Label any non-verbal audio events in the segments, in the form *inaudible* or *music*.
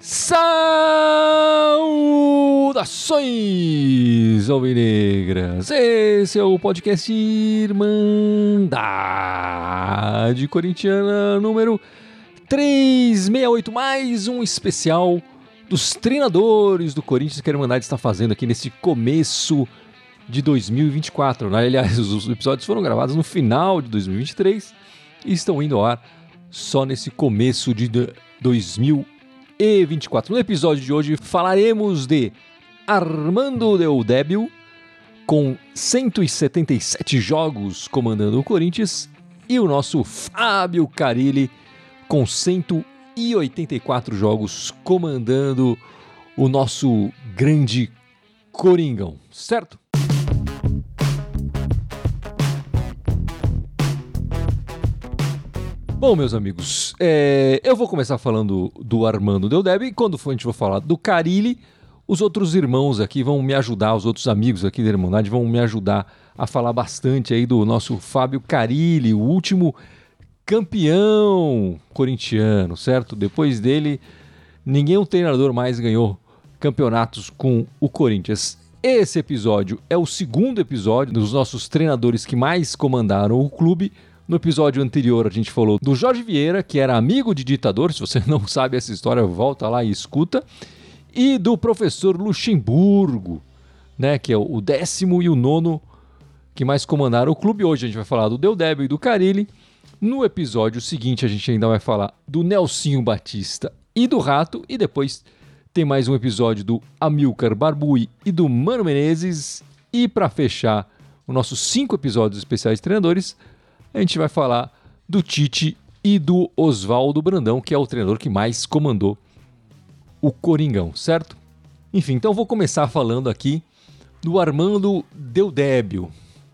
Saudações, alvinegras! Esse é o podcast Irmandade Corintiana número 368, mais um especial dos treinadores do Corinthians que a Irmandade está fazendo aqui nesse começo de 2024. Né? Aliás, os episódios foram gravados no final de 2023 e estão indo ao ar só nesse começo de 2024. No episódio de hoje falaremos de Armando Deudébio, com 177 jogos comandando o Corinthians, e o nosso Fábio Carilli, com 184 jogos comandando o nosso grande Coringão, certo? Bom, meus amigos, é, eu vou começar falando do Armando Deudébio e quando for, a gente for falar do Carilli, os outros irmãos aqui vão me ajudar, os outros amigos aqui da Irmandade vão me ajudar a falar bastante aí do nosso Fábio Carilli, o último campeão corintiano, certo? Depois dele, ninguém um treinador mais ganhou campeonatos com o Corinthians. Esse episódio é o segundo episódio dos nossos treinadores que mais comandaram o clube. No episódio anterior a gente falou do Jorge Vieira, que era amigo de ditador. Se você *laughs* não sabe essa história, volta lá e escuta e do professor Luxemburgo, né, que é o décimo e o nono que mais comandaram o clube. Hoje a gente vai falar do Deudébio e do Carilli. No episódio seguinte a gente ainda vai falar do Nelsinho Batista e do Rato e depois tem mais um episódio do Amilcar Barbui e do Mano Menezes. E para fechar os nossos cinco episódios especiais treinadores, a gente vai falar do Tite e do Oswaldo Brandão, que é o treinador que mais comandou o Coringão, certo? Enfim, então vou começar falando aqui do Armando Deudébio.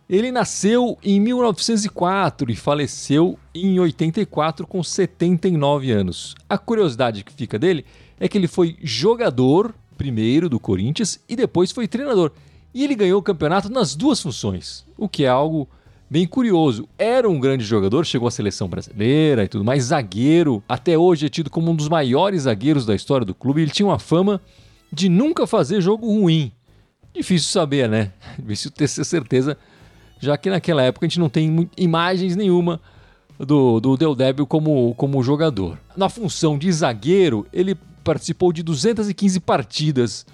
Ele nasceu em 1904 e faleceu em 84 com 79 anos. A curiosidade que fica dele é que ele foi jogador primeiro do Corinthians e depois foi treinador. E ele ganhou o campeonato nas duas funções, o que é algo bem curioso. Era um grande jogador, chegou à seleção brasileira e tudo mais, zagueiro. Até hoje é tido como um dos maiores zagueiros da história do clube. Ele tinha uma fama de nunca fazer jogo ruim. Difícil saber, né? *laughs* Difícil ter certeza, já que naquela época a gente não tem imagens nenhuma do, do Del Débio como, como jogador. Na função de zagueiro, ele participou de 215 partidas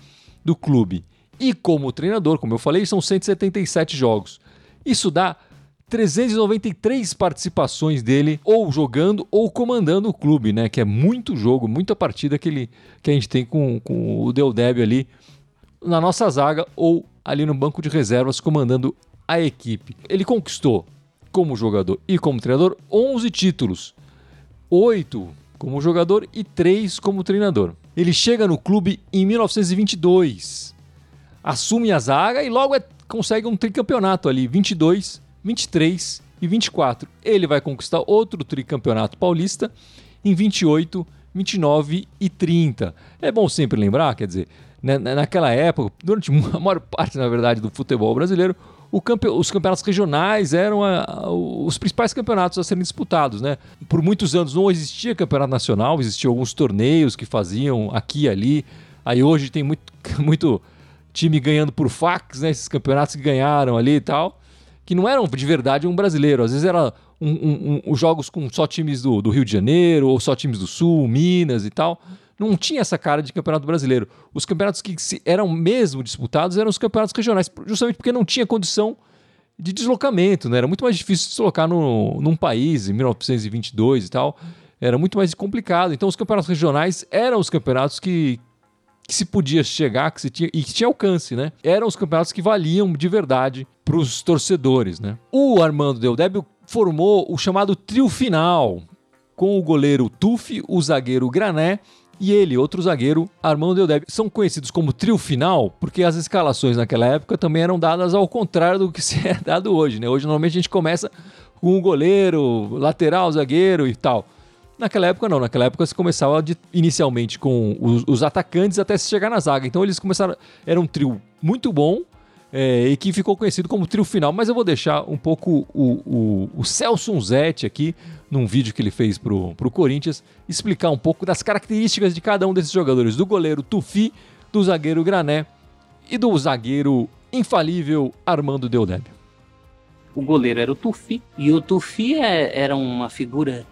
do clube. E como treinador, como eu falei, são 177 jogos. Isso dá 393 participações dele, ou jogando ou comandando o clube, né? Que é muito jogo, muita partida que, ele, que a gente tem com, com o Del Débio ali na nossa zaga ou ali no banco de reservas comandando a equipe. Ele conquistou, como jogador e como treinador, 11 títulos. 8 como jogador e 3 como treinador. Ele chega no clube em 1922, assume a zaga e logo é, consegue um tricampeonato ali, 22 23 e 24. Ele vai conquistar outro tricampeonato paulista em 28, 29 e 30. É bom sempre lembrar, quer dizer, né, naquela época, durante a maior parte, na verdade, do futebol brasileiro, campe... os campeonatos regionais eram a, os principais campeonatos a serem disputados. Né? Por muitos anos não existia campeonato nacional, existiam alguns torneios que faziam aqui e ali. Aí hoje tem muito, *laughs* muito time ganhando por fax, né? esses campeonatos que ganharam ali e tal que não eram de verdade um brasileiro. Às vezes era um, um, um, jogos com só times do, do, Rio de Janeiro, ou só times do Sul, Minas e tal. Não tinha essa cara de campeonato brasileiro. Os campeonatos que eram mesmo disputados eram os campeonatos regionais, justamente porque não tinha condição de deslocamento, né? Era muito mais difícil deslocar no, num país em 1922 e tal. Era muito mais complicado. Então, os campeonatos regionais eram os campeonatos que, que se podia chegar, que se tinha e que tinha alcance, né? Eram os campeonatos que valiam de verdade para os torcedores, né? O Armando Deldébio formou o chamado trio final, com o goleiro Tufi, o zagueiro Grané e ele, outro zagueiro, Armando Deldébio. São conhecidos como trio final porque as escalações naquela época também eram dadas ao contrário do que *laughs* se é dado hoje, né? Hoje normalmente a gente começa com o goleiro, lateral, zagueiro e tal. Naquela época não, naquela época se começava de, inicialmente com os, os, atacantes até se chegar na zaga. Então eles começaram, era um trio muito bom, é, e que ficou conhecido como trio final. Mas eu vou deixar um pouco o, o, o Celso Unzetti aqui, num vídeo que ele fez pro, pro Corinthians, explicar um pouco das características de cada um desses jogadores: do goleiro Tufi, do zagueiro Grané e do zagueiro infalível Armando Deodébio. O goleiro era o Tufi, e o Tufi é, era uma figura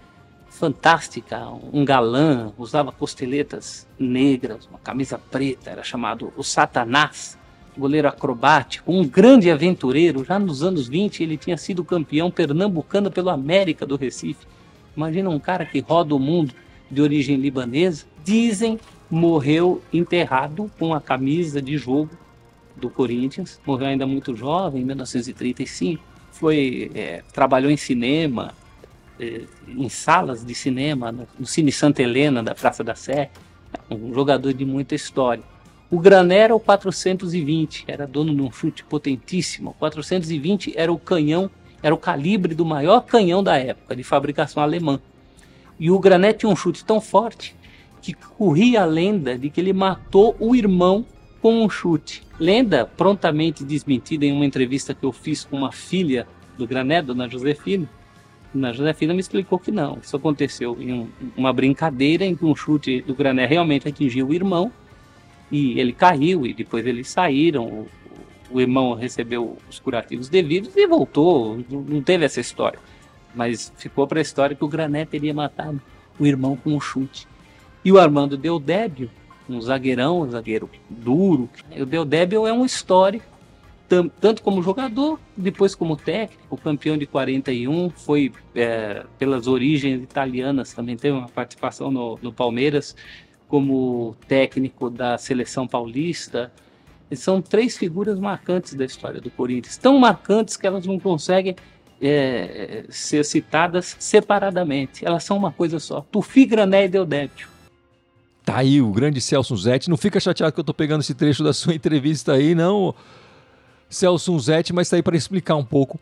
fantástica, um galã, usava costeletas negras, uma camisa preta, era chamado o Satanás, goleiro acrobático, um grande aventureiro. Já nos anos 20 ele tinha sido campeão pernambucano pelo América do Recife. Imagina um cara que roda o mundo de origem libanesa. Dizem morreu enterrado com a camisa de jogo do Corinthians. Morreu ainda muito jovem, em 1935. Foi é, trabalhou em cinema, em salas de cinema, no, no Cine Santa Helena da Praça da Sé. Um jogador de muita história. O Grané era o 420, era dono de um chute potentíssimo. O 420 era o canhão, era o calibre do maior canhão da época, de fabricação alemã. E o Grané tinha um chute tão forte que corria a lenda de que ele matou o irmão com um chute. Lenda prontamente desmentida em uma entrevista que eu fiz com uma filha do Grané, Dona Josefina. Dona Josefina me explicou que não. Isso aconteceu em um, uma brincadeira em que um chute do Grané realmente atingiu o irmão e ele caiu e depois eles saíram. O, o irmão recebeu os curativos devidos e voltou. Não teve essa história. Mas ficou para a história que o Grané teria matado o irmão com um chute. E o Armando Deodébio, um zagueirão, um zagueiro duro. O Deodébio é um histórico, tanto como jogador, depois como técnico, campeão de 41, foi é, pelas origens italianas, também teve uma participação no, no Palmeiras como técnico da seleção paulista. São três figuras marcantes da história do Corinthians, tão marcantes que elas não conseguem é, ser citadas separadamente. Elas são uma coisa só. Tufi, Grané e Deodébio. Tá aí o grande Celso Zetti. Não fica chateado que eu tô pegando esse trecho da sua *laughs* entrevista aí, não, Celso Zetti, mas tá aí para explicar um pouco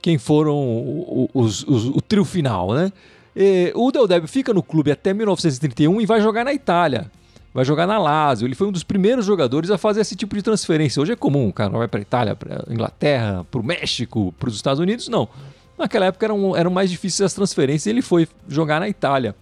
quem foram os, os, o trio final, né? E, o Del fica no clube até 1931 e vai jogar na Itália. Vai jogar na Lazio. Ele foi um dos primeiros jogadores a fazer esse tipo de transferência. Hoje é comum, o cara vai para Itália, para Inglaterra, para o México, para os Estados Unidos. Não. Naquela época eram, eram mais difíceis as transferências e ele foi jogar na Itália.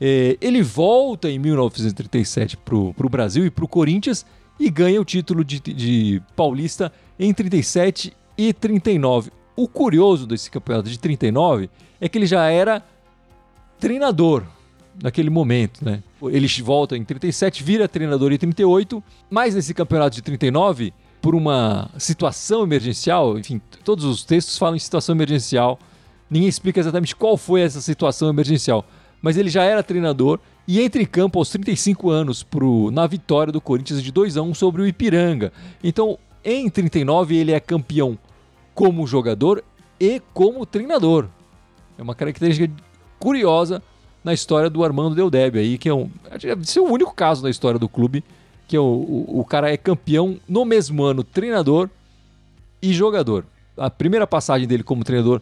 ele volta em 1937 para o Brasil e para o Corinthians e ganha o título de, de paulista em 37 e 39. O curioso desse campeonato de 39 é que ele já era treinador naquele momento, né? Ele volta em 37, vira treinador em 38, mas nesse campeonato de 39, por uma situação emergencial, enfim, todos os textos falam em situação emergencial, ninguém explica exatamente qual foi essa situação emergencial, mas ele já era treinador e entra em campo aos 35 anos pro, na vitória do Corinthians de 2 a 1 sobre o Ipiranga. Então, em 39 ele é campeão como jogador e como treinador. É uma característica curiosa na história do Armando Deldeb aí, que é um. Ser o único caso na história do clube que é o, o, o cara é campeão no mesmo ano, treinador e jogador. A primeira passagem dele como treinador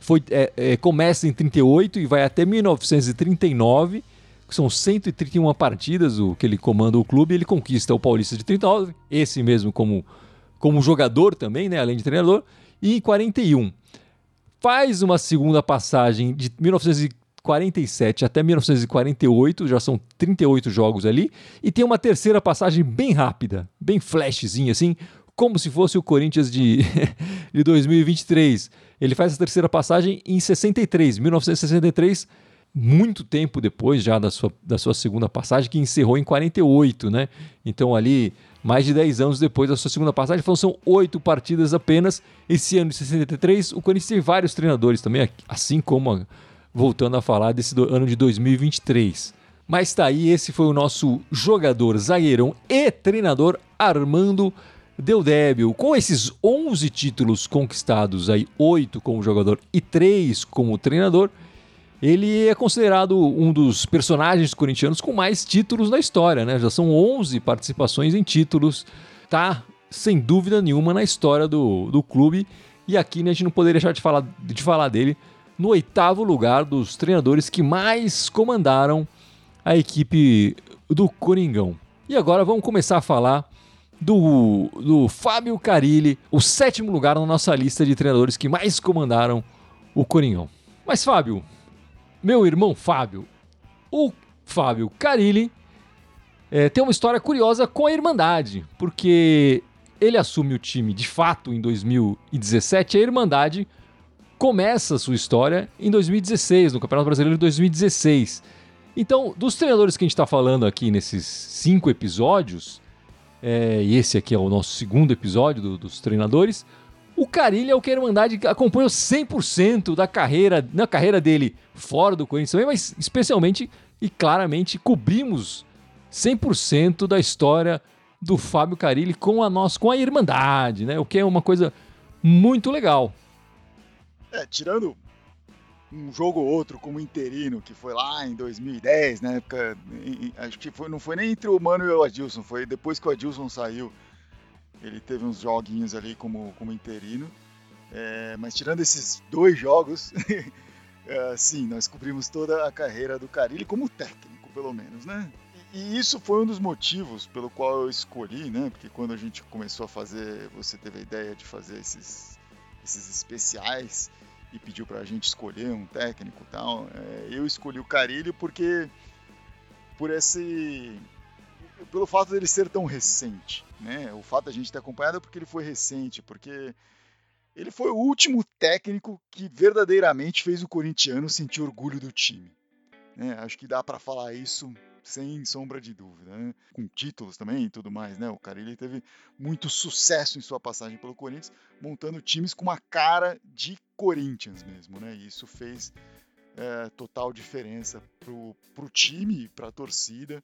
foi, é, é, começa em 38 e vai até 1939, são 131 partidas o que ele comanda o clube. Ele conquista o Paulista de 39, esse mesmo como, como jogador também, né, além de treinador, e em 41 faz uma segunda passagem de 1947 até 1948, já são 38 jogos ali, e tem uma terceira passagem bem rápida, bem flashzinha assim, como se fosse o Corinthians de, *laughs* de 2023. Ele faz essa terceira passagem em 63, 1963, muito tempo depois já da sua, da sua segunda passagem, que encerrou em 48, né? Então ali mais de 10 anos depois da sua segunda passagem. Então são oito partidas apenas. Esse ano de 63, o Corinthians tem vários treinadores também, assim como voltando a falar desse do, ano de 2023. Mas tá aí, esse foi o nosso jogador, zagueirão e treinador Armando Deudébio. Com esses 11 títulos conquistados, aí 8 como jogador e 3 como treinador, ele é considerado um dos personagens corintianos com mais títulos na história, né? Já são 11 participações em títulos, tá sem dúvida nenhuma na história do, do clube. E aqui né, a gente não poderia deixar de falar, de falar dele no oitavo lugar dos treinadores que mais comandaram a equipe do Coringão. E agora vamos começar a falar do, do Fábio Carilli, o sétimo lugar na nossa lista de treinadores que mais comandaram o Coringão. Mas, Fábio, meu irmão Fábio, o Fábio Carilli é, tem uma história curiosa com a Irmandade, porque ele assume o time de fato em 2017, a Irmandade começa a sua história em 2016, no Campeonato Brasileiro de 2016. Então, dos treinadores que a gente está falando aqui nesses cinco episódios, é, e esse aqui é o nosso segundo episódio do, dos treinadores, o Carilho é o que a Irmandade acompanhou 100% da carreira, na carreira dele fora do Corinthians também, mas especialmente e claramente cobrimos 100% da história do Fábio Carilli com a nossa, com a Irmandade, né? O que é uma coisa muito legal. É, tirando um jogo ou outro como interino, que foi lá em 2010, na época, acho que foi, não foi nem entre o Mano e o Adilson, foi depois que o Adilson saiu, ele teve uns joguinhos ali como, como interino. É, mas tirando esses dois jogos, *laughs* é, sim, nós cobrimos toda a carreira do Carilli como técnico, pelo menos, né? E isso foi um dos motivos pelo qual eu escolhi, né? Porque quando a gente começou a fazer, você teve a ideia de fazer esses, esses especiais e pediu para a gente escolher um técnico e tal. É, eu escolhi o Carilho porque por esse pelo fato dele ser tão recente, né? O fato da gente ter acompanhado é porque ele foi recente, porque ele foi o último técnico que verdadeiramente fez o corintiano sentir orgulho do time. Né? Acho que dá para falar isso sem sombra de dúvida, né? com títulos também e tudo mais, né? O Carilli teve muito sucesso em sua passagem pelo Corinthians, montando times com uma cara de Corinthians mesmo, né? E isso fez é, total diferença pro, pro time, para a torcida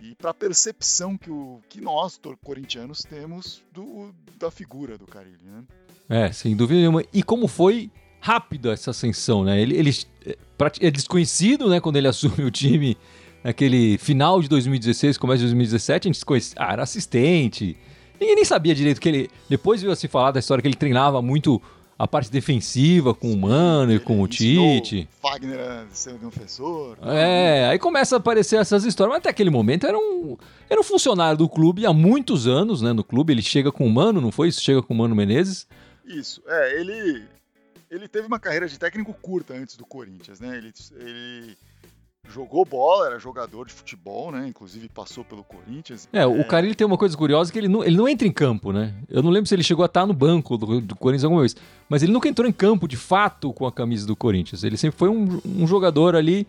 e para a percepção que, o, que nós, corintianos, temos do, da figura do Carilli, né? É, sem dúvida nenhuma. E como foi rápida essa ascensão, né? Ele, ele é, é desconhecido, né, quando ele *laughs* assume o time naquele final de 2016, começo de 2017, a gente se conhecia, ah, era assistente. Ninguém nem sabia direito que ele. Depois viu se falar da história que ele treinava muito a parte defensiva com o Mano e com o Tite. Fagner a ser professor. É, aí começa a aparecer essas histórias. Mas até aquele momento era um, era um funcionário do clube há muitos anos, né? No clube. Ele chega com o Mano, não foi isso? Chega com o Mano Menezes. Isso, é, ele. Ele teve uma carreira de técnico curta antes do Corinthians, né? Ele, ele jogou bola, era jogador de futebol, né? Inclusive passou pelo Corinthians. É, é... o Carilli tem uma coisa curiosa que ele não, ele não entra em campo, né? Eu não lembro se ele chegou a estar no banco do, do Corinthians alguma vez, mas ele nunca entrou em campo de fato com a camisa do Corinthians. Ele sempre foi um, um jogador ali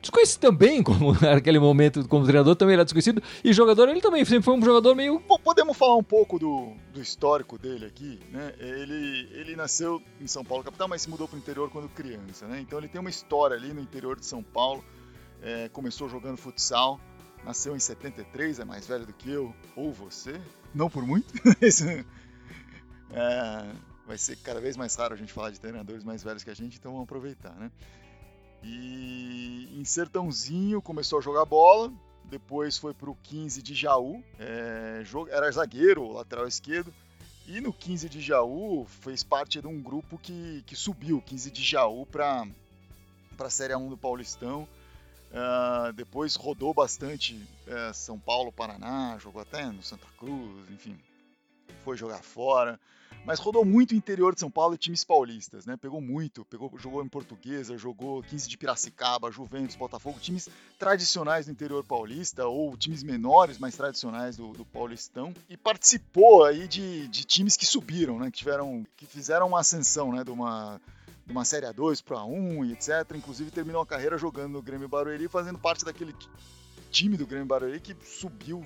desconhecido também, *laughs* como naquele momento como treinador também era desconhecido, e jogador ele também sempre foi um jogador meio... Podemos falar um pouco do, do histórico dele aqui, né? Ele, ele nasceu em São Paulo, capital, mas se mudou para o interior quando criança, né? Então ele tem uma história ali no interior de São Paulo, é, começou jogando futsal, nasceu em 73, é mais velho do que eu, ou você, não por muito. *laughs* É, vai ser cada vez mais raro a gente falar de treinadores mais velhos que a gente, então vamos aproveitar, né? E em Sertãozinho começou a jogar bola, depois foi para o 15 de Jaú, é, era zagueiro, lateral esquerdo, e no 15 de Jaú fez parte de um grupo que, que subiu, 15 de Jaú, para a Série 1 do Paulistão. Uh, depois rodou bastante uh, São Paulo, Paraná, jogou até no Santa Cruz, enfim, foi jogar fora mas rodou muito o interior de São Paulo e times paulistas, né? Pegou muito, pegou, jogou em Portuguesa, jogou 15 de Piracicaba, Juventus, Botafogo, times tradicionais do interior paulista ou times menores, mais tradicionais do, do Paulistão e participou aí de, de times que subiram, né? Que tiveram, que fizeram uma ascensão, né? De uma de uma Série A2 para A1 e etc. Inclusive terminou a carreira jogando no Grêmio Barueri, fazendo parte daquele time do Grêmio Barueri que subiu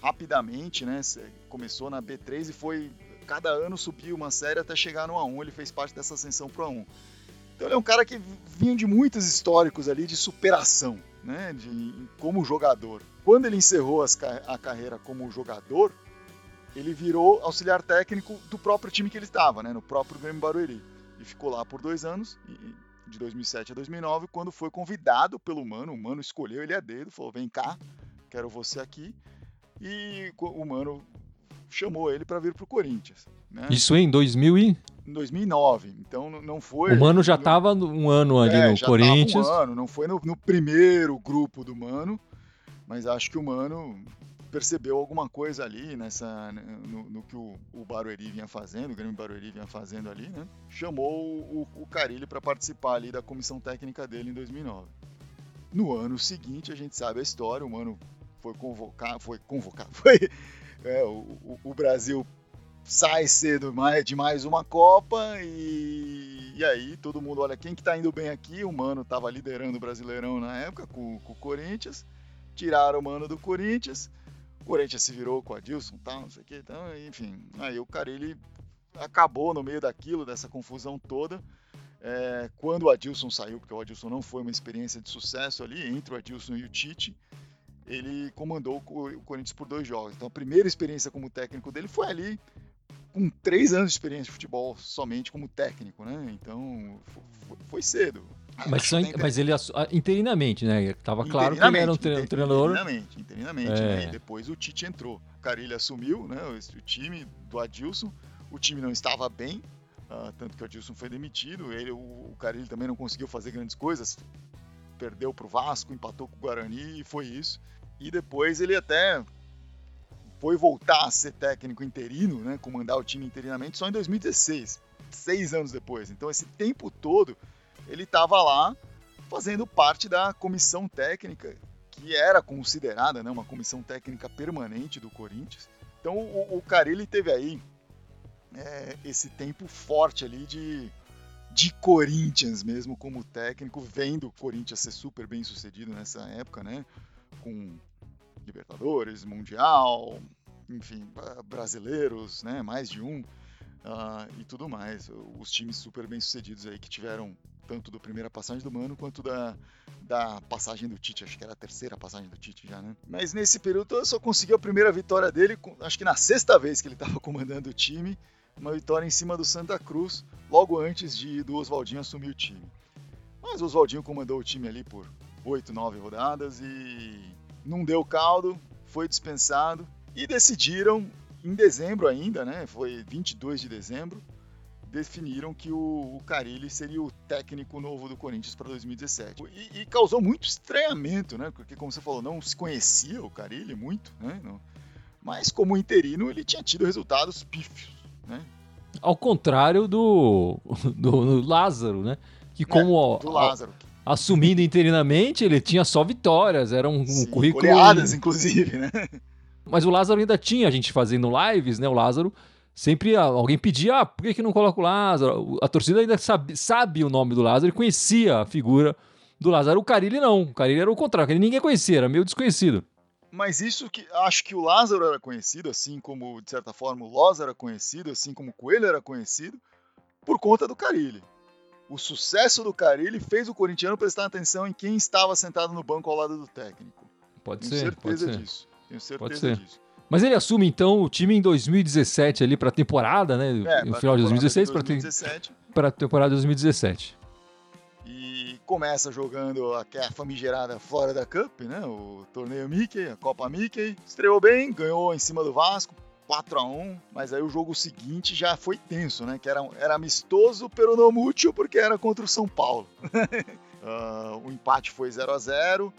rapidamente, né? Começou na B3 e foi cada ano subiu uma série até chegar no A1, ele fez parte dessa ascensão pro A1. Então ele é um cara que vinha de muitos históricos ali de superação, né, de, como jogador. Quando ele encerrou as, a carreira como jogador, ele virou auxiliar técnico do próprio time que ele estava, né, no próprio Grêmio Barueri. E ficou lá por dois anos, de 2007 a 2009, quando foi convidado pelo Mano. O Mano escolheu ele a dedo, falou: vem cá, quero você aqui. E o Mano chamou ele para vir para o Corinthians. Né? Isso em 2000 e... Em 2009, então não foi... O Mano já estava um ano ali é, no já Corinthians. um ano, não foi no, no, primeiro grupo do Mano, mas acho que o Mano percebeu alguma coisa ali nessa no, no que o, o, Barueri vinha fazendo, o Grêmio Barueri vinha fazendo ali, né? Chamou o, o Carilli para participar ali da comissão técnica dele em 2009. No ano seguinte, a gente sabe a história, o Mano foi convocar, foi convocar, *laughs* foi é, o, o, Brasil sai cedo de mais uma Copa e, e, aí todo mundo olha quem que tá indo bem aqui, o Mano estava liderando o Brasileirão na época com, com o Corinthians, tiraram o Mano do Corinthians, o Corinthians se virou com a Dilson, tal, não sei o que, então, enfim. Aí o Carilli acabou no meio daquilo, dessa confusão toda. É, quando o Adilson saiu, porque o Adilson não foi uma experiência de sucesso ali, entre o Adilson e o Tite, ele comandou o Corinthians por dois jogos. Então a primeira experiência como técnico dele foi ali, com três anos de experiência de futebol somente como técnico, né? Então foi, foi cedo. Mas, só, mas ele interinamente, né? Tava claro que ele era um treinador. Interinamente, interinamente. É. Né? E depois o Tite entrou. O Carilli assumiu, né? O time do Adilson. O time não estava bem, uh, tanto que o Adilson foi demitido. Ele, o, o Carilli também não conseguiu fazer grandes coisas. Perdeu para o Vasco, empatou com o Guarani e foi isso. E depois ele até foi voltar a ser técnico interino, né? Comandar o time interinamente só em 2016, seis anos depois. Então esse tempo todo ele estava lá fazendo parte da comissão técnica, que era considerada né, uma comissão técnica permanente do Corinthians. Então o, o teve aí é, esse tempo forte ali de, de Corinthians mesmo como técnico, vendo o Corinthians ser super bem sucedido nessa época, né? Com Libertadores, Mundial, enfim, brasileiros, né? Mais de um. Uh, e tudo mais. Os times super bem sucedidos aí que tiveram tanto da primeira passagem do Mano quanto da, da passagem do Tite. Acho que era a terceira passagem do Tite já, né? Mas nesse período eu só consegui a primeira vitória dele, acho que na sexta vez que ele estava comandando o time, uma vitória em cima do Santa Cruz, logo antes de do Oswaldinho assumir o time. Mas o Oswaldinho comandou o time ali por oito, nove rodadas e não deu caldo, foi dispensado e decidiram em dezembro ainda, né? Foi 22 de dezembro, definiram que o, o Carilli seria o técnico novo do Corinthians para 2017. E, e, causou muito estranhamento, né? Porque, como você falou, não se conhecia o Carilli muito, né? Mas, como interino, ele tinha tido resultados pífios, né? Ao contrário do, *laughs* do, do Lázaro, né? Que como... É, do Lázaro. assumindo interinamente, ele tinha só vitórias, era um, Sim, um currículo... Goleadas, inclusive, né? Mas o Lázaro ainda tinha a gente fazendo lives, né? O Lázaro sempre alguém pedia, ah, por que, que não coloca o Lázaro? A torcida ainda sabe, sabe o nome do Lázaro e conhecia a figura do Lázaro. O Carilli não, o Carilli era o contrário, Carilli ninguém conhecia, era meio desconhecido. Mas isso que acho que o Lázaro era conhecido, assim como, de certa forma, o Lázaro era conhecido, assim como o Coelho era conhecido, por conta do Carilli. O sucesso do Carilli fez o corintiano prestar atenção em quem estava sentado no banco ao lado do técnico. Pode Tenho ser. certeza pode disso. Tenho certeza ser. disso. Mas ele assume então o time em 2017 ali para a temporada, né? É, no final de 2016 para a temporada de 2017. Começa jogando a, a famigerada Florida Cup, né? O torneio Mickey, a Copa Mickey. Estreou bem, ganhou em cima do Vasco, 4 a 1 mas aí o jogo seguinte já foi tenso, né? Que era, era amistoso, pero não mútil, porque era contra o São Paulo. uh, *laughs* o empate foi 0 a 0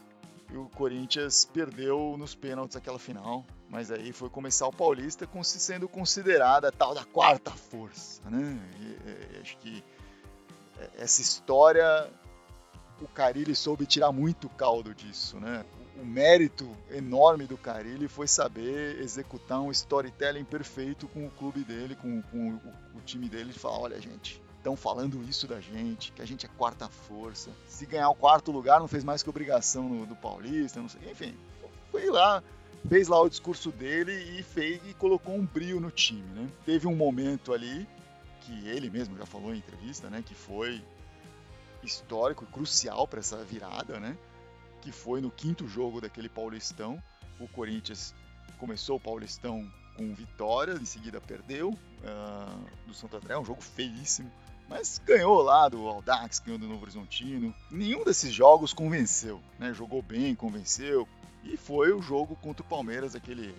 e o Corinthians perdeu nos pênaltis aquela final. Mas aí foi começar o Paulista com se sendo considerada a tal da quarta força, né? E, e, acho que essa história o Carilli soube tirar muito caldo disso, né? O, mérito enorme do Carilli foi saber executar um storytelling perfeito com o clube dele, com, com o, o time dele, de falar, olha gente, estão falando isso da gente, que a gente é quarta força. Se ganhar o quarto lugar não fez mais que obrigação no, do Paulista, não sei, enfim, foi lá fez lá o discurso dele e fez e colocou um brilho no time, né? Teve um momento ali que ele mesmo já falou em entrevista, né, que foi histórico, crucial para essa virada, né? Que foi no quinto jogo daquele Paulistão, o Corinthians começou o Paulistão com vitória, em seguida perdeu uh, do Santo André, um jogo feíssimo, mas ganhou lá do Aldax, ganhou do Novo Horizontino. Nenhum desses jogos convenceu, né? Jogou bem, convenceu, e foi o jogo contra o Palmeiras, aquele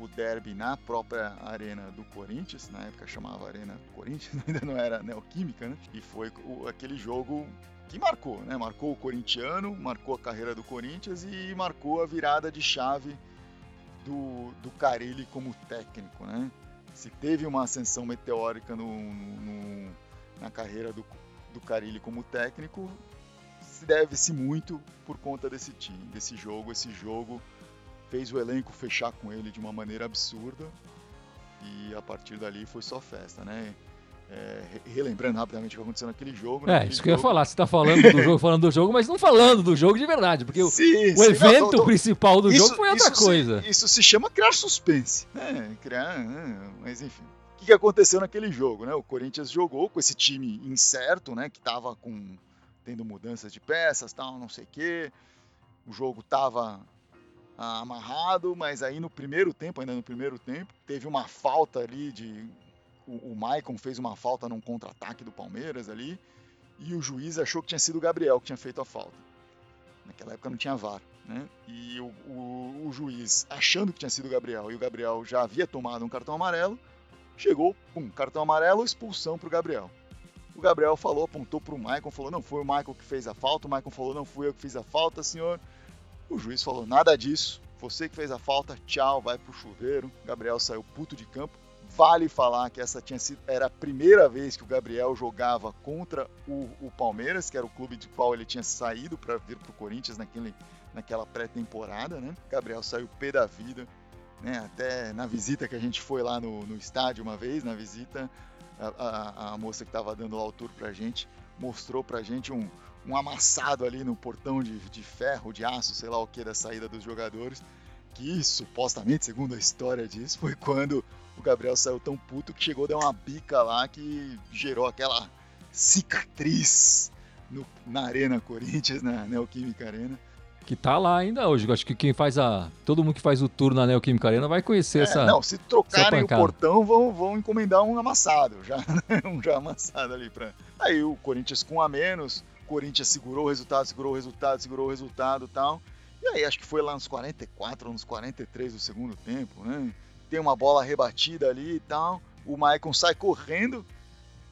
o, derby na própria arena do Corinthians, na época chamava Arena Corinthians, *laughs* ainda não era Neoquímica, né? E foi o, aquele jogo que marcou, né? Marcou o corintiano, marcou a carreira do Corinthians e marcou a virada de chave do, do Carilli como técnico, né? Se teve uma ascensão meteórica no, no na carreira do, do Carilli como técnico, deve-se muito por conta desse time, desse jogo. Esse jogo fez o elenco fechar com ele de uma maneira absurda e a partir dali foi só festa, né? É, relembrando rapidamente o que aconteceu naquele jogo. Né? É, isso que eu ia falar. Você está falando do jogo, falando do jogo, mas não falando do jogo de verdade, porque sim, o, sim, evento não, tô, tô... principal do isso, jogo foi outra coisa. Se, isso se chama criar suspense, né? Criar, né? mas enfim. O que, que aconteceu naquele jogo, né? O Corinthians jogou com esse time incerto, né? Que estava com tendo mudanças de peças, tal, não sei o quê. O jogo estava ah, amarrado, mas aí no primeiro tempo, ainda no primeiro tempo, teve uma falta ali de o, o Maicon fez uma falta num contra-ataque do Palmeiras ali, e o juiz achou que tinha sido o Gabriel que tinha feito a falta. Naquela época não tinha VAR, né? E o, o, o juiz, achando que tinha sido o Gabriel, e o Gabriel já havia tomado um cartão amarelo, chegou, pum, cartão amarelo, expulsão para o Gabriel. O Gabriel falou, apontou para o Maicon, falou: não foi o Michael que fez a falta. O Maicon falou: não fui eu que fiz a falta, senhor. O juiz falou: nada disso, você que fez a falta, tchau, vai pro chuveiro. Gabriel saiu puto de campo. Vale falar que essa tinha sido, era a primeira vez que o Gabriel jogava contra o, o Palmeiras, que era o clube de qual ele tinha saído para vir para o Corinthians naquele, naquela pré-temporada, né? Gabriel saiu pé da vida, né? Até na visita que a gente foi lá no, no estádio uma vez, na visita, a, a, a moça que estava dando lá o tour para a gente mostrou para a gente um, um amassado ali no portão de, de ferro, de aço, sei lá o que, da saída dos jogadores que supostamente, segundo a história disso, foi quando o Gabriel saiu tão puto que chegou a dar uma bica lá que gerou aquela cicatriz no, na Arena Corinthians, na Neoquímica Arena. Que tá lá ainda hoje. Acho que quem faz a. Todo mundo que faz o tour na Neoquímica Arena vai conhecer é, essa. Não, se trocarem o portão, vão, vão encomendar um amassado. Já, *laughs* um já amassado ali pra. Aí o Corinthians com a menos, Corinthians segurou o resultado, segurou o resultado, segurou o resultado tal. E aí acho que foi lá nos 44, nos 43 do segundo tempo, né? Tem uma bola rebatida ali e tal. O Maicon sai correndo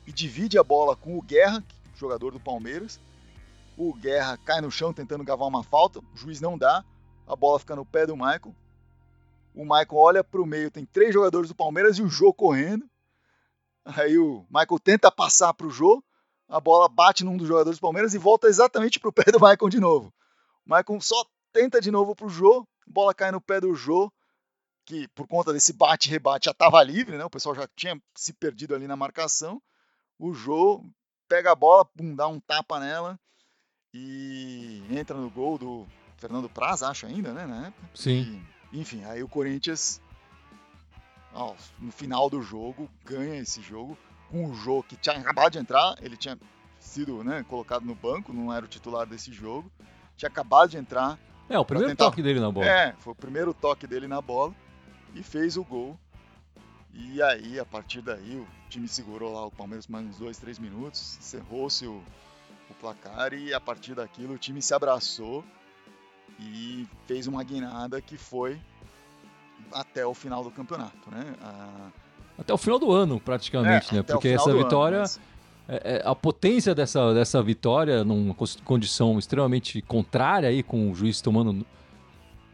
e divide a bola com o Guerra, jogador do Palmeiras. O Guerra cai no chão tentando gavar uma falta, o juiz não dá, a bola fica no pé do Maicon. O Maicon olha para o meio, tem três jogadores do Palmeiras e o Jô correndo. Aí o Michael tenta passar para o Jô, a bola bate num dos jogadores do Palmeiras e volta exatamente para o pé do Maicon de novo. O Maicon só tenta de novo pro Jô, bola cai no pé do Jô, que por conta desse bate-rebate já estava livre, né? O pessoal já tinha se perdido ali na marcação. O Jô pega a bola, pum, dá um tapa nela e entra no gol do Fernando Praz, acho ainda, né? Na época. Sim. E, enfim, aí o Corinthians, ó, no final do jogo, ganha esse jogo com o Jô que tinha acabado de entrar, ele tinha sido né, colocado no banco, não era o titular desse jogo, tinha acabado de entrar, é, o primeiro tentar... toque dele na bola. É, foi o primeiro toque dele na bola e fez o gol. E aí, a partir daí, o time segurou lá o Palmeiras mais uns dois, três minutos, encerrou-se o, o placar e a partir daquilo o time se abraçou e fez uma guinada que foi até o final do campeonato, né? A... Até o final do ano, praticamente, é, né? Porque essa vitória, ano, mas... É, é, a potência dessa, dessa vitória, numa condição extremamente contrária aí, com o juiz tomando